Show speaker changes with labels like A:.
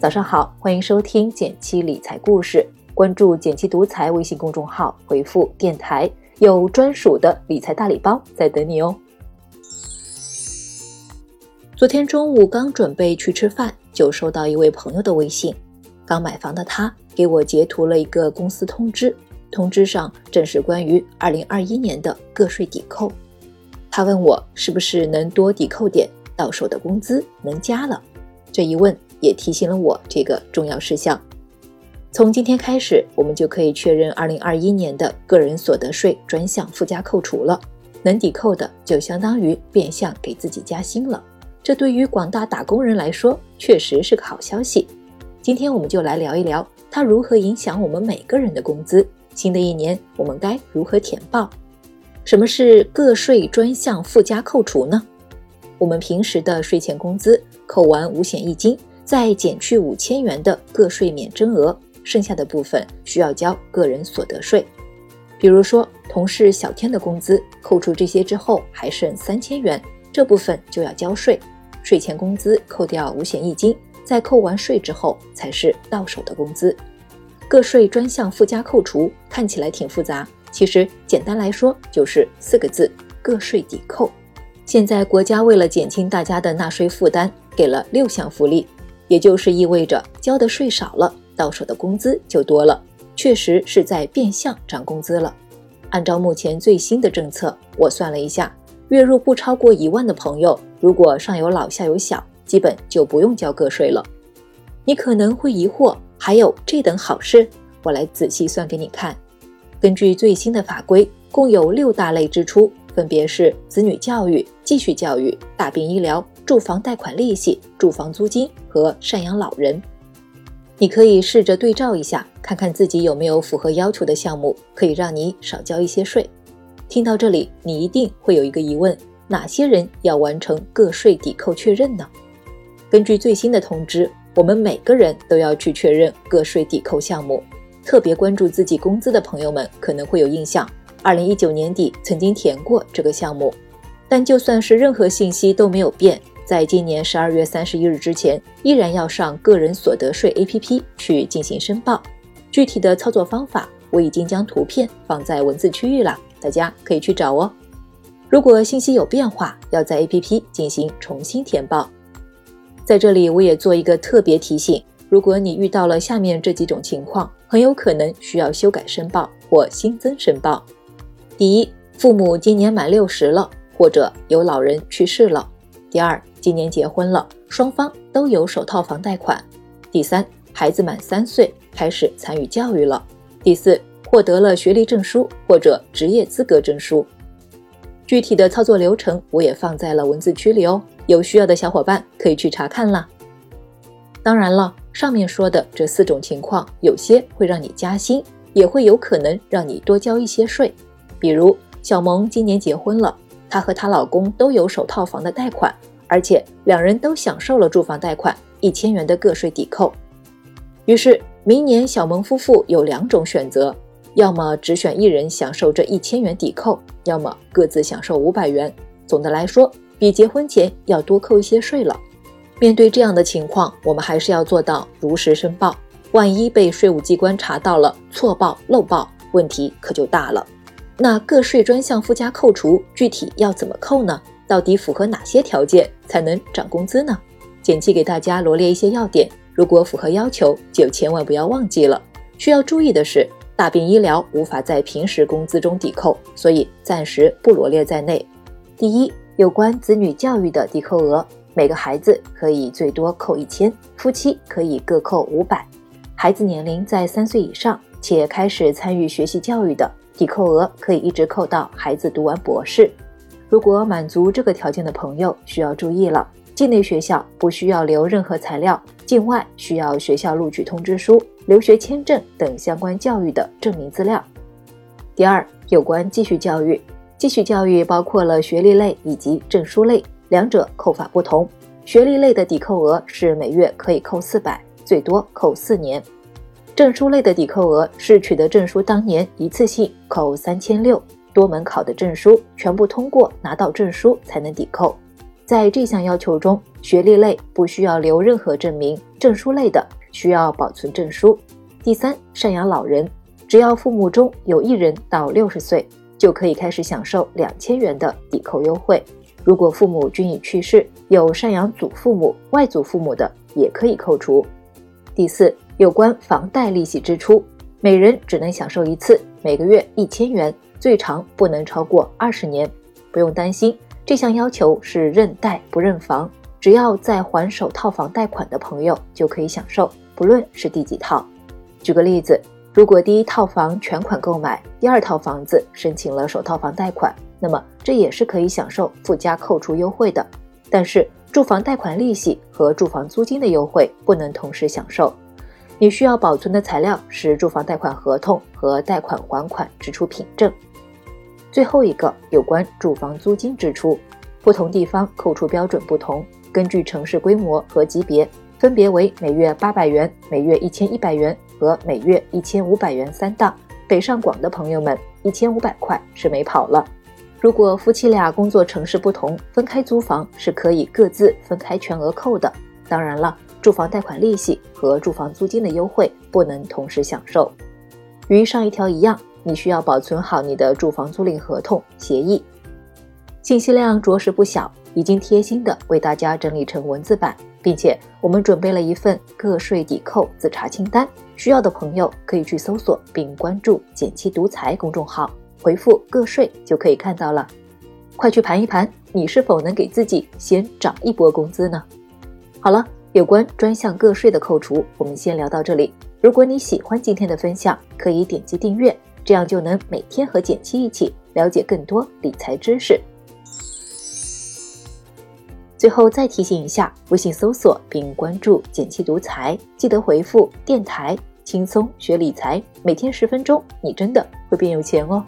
A: 早上好，欢迎收听减七理财故事。关注减七独裁微信公众号，回复“电台”，有专属的理财大礼包在等你哦。昨天中午刚准备去吃饭，就收到一位朋友的微信。刚买房的他给我截图了一个公司通知，通知上正是关于二零二一年的个税抵扣。他问我是不是能多抵扣点，到手的工资能加了。这一问也提醒了我这个重要事项。从今天开始，我们就可以确认2021年的个人所得税专项附加扣除了，能抵扣的就相当于变相给自己加薪了。这对于广大打工人来说，确实是个好消息。今天我们就来聊一聊它如何影响我们每个人的工资。新的一年，我们该如何填报？什么是个税专项附加扣除呢？我们平时的税前工资扣完五险一金，再减去五千元的个税免征额。剩下的部分需要交个人所得税，比如说同事小天的工资，扣除这些之后还剩三千元，这部分就要交税。税前工资扣掉五险一金，在扣完税之后才是到手的工资。个税专项附加扣除看起来挺复杂，其实简单来说就是四个字：个税抵扣。现在国家为了减轻大家的纳税负担，给了六项福利，也就是意味着交的税少了。到手的工资就多了，确实是在变相涨工资了。按照目前最新的政策，我算了一下，月入不超过一万的朋友，如果上有老下有小，基本就不用交个税了。你可能会疑惑，还有这等好事？我来仔细算给你看。根据最新的法规，共有六大类支出，分别是子女教育、继续教育、大病医疗、住房贷款利息、住房租金和赡养老人。你可以试着对照一下，看看自己有没有符合要求的项目，可以让你少交一些税。听到这里，你一定会有一个疑问：哪些人要完成个税抵扣确认呢？根据最新的通知，我们每个人都要去确认个税抵扣项目。特别关注自己工资的朋友们可能会有印象，二零一九年底曾经填过这个项目，但就算是任何信息都没有变。在今年十二月三十一日之前，依然要上个人所得税 APP 去进行申报。具体的操作方法，我已经将图片放在文字区域了，大家可以去找哦。如果信息有变化，要在 APP 进行重新填报。在这里，我也做一个特别提醒：如果你遇到了下面这几种情况，很有可能需要修改申报或新增申报。第一，父母今年满六十了，或者有老人去世了。第二，今年结婚了，双方都有首套房贷款。第三，孩子满三岁，开始参与教育了。第四，获得了学历证书或者职业资格证书。具体的操作流程我也放在了文字区里哦，有需要的小伙伴可以去查看啦。当然了，上面说的这四种情况，有些会让你加薪，也会有可能让你多交一些税。比如小萌今年结婚了。她和她老公都有首套房的贷款，而且两人都享受了住房贷款一千元的个税抵扣。于是，明年小萌夫妇有两种选择：要么只选一人享受这一千元抵扣，要么各自享受五百元。总的来说，比结婚前要多扣一些税了。面对这样的情况，我们还是要做到如实申报，万一被税务机关查到了错报漏报，问题可就大了。那个税专项附加扣除具体要怎么扣呢？到底符合哪些条件才能涨工资呢？简记给大家罗列一些要点，如果符合要求，就千万不要忘记了。需要注意的是，大病医疗无法在平时工资中抵扣，所以暂时不罗列在内。第一，有关子女教育的抵扣额，每个孩子可以最多扣一千，夫妻可以各扣五百。孩子年龄在三岁以上且开始参与学习教育的。抵扣额可以一直扣到孩子读完博士。如果满足这个条件的朋友需要注意了，境内学校不需要留任何材料，境外需要学校录取通知书、留学签证等相关教育的证明资料。第二，有关继续教育，继续教育包括了学历类以及证书类，两者扣法不同。学历类的抵扣额是每月可以扣四百，最多扣四年。证书类的抵扣额是取得证书当年一次性扣三千六，多门考的证书全部通过拿到证书才能抵扣。在这项要求中，学历类不需要留任何证明，证书类的需要保存证书。第三，赡养老人，只要父母中有一人到六十岁，就可以开始享受两千元的抵扣优惠。如果父母均已去世，有赡养祖父母、外祖父母的也可以扣除。第四，有关房贷利息支出，每人只能享受一次，每个月一千元，最长不能超过二十年。不用担心，这项要求是认贷不认房，只要在还首套房贷款的朋友就可以享受，不论是第几套。举个例子，如果第一套房全款购买，第二套房子申请了首套房贷款，那么这也是可以享受附加扣除优惠的。但是住房贷款利息和住房租金的优惠不能同时享受。你需要保存的材料是住房贷款合同和贷款还款支出凭证。最后一个有关住房租金支出，不同地方扣除标准不同，根据城市规模和级别，分别为每月八百元、每月一千一百元和每月一千五百元三档。北上广的朋友们，一千五百块是没跑了。如果夫妻俩工作城市不同，分开租房是可以各自分开全额扣的。当然了，住房贷款利息和住房租金的优惠不能同时享受。与上一条一样，你需要保存好你的住房租赁合同协议。信息量着实不小，已经贴心的为大家整理成文字版，并且我们准备了一份个税抵扣自查清单，需要的朋友可以去搜索并关注“减七独裁”公众号。回复个税就可以看到了，快去盘一盘，你是否能给自己先涨一波工资呢？好了，有关专项个税的扣除，我们先聊到这里。如果你喜欢今天的分享，可以点击订阅，这样就能每天和简七一起了解更多理财知识。最后再提醒一下，微信搜索并关注“简七独裁”，记得回复“电台”，轻松学理财，每天十分钟，你真的会变有钱哦。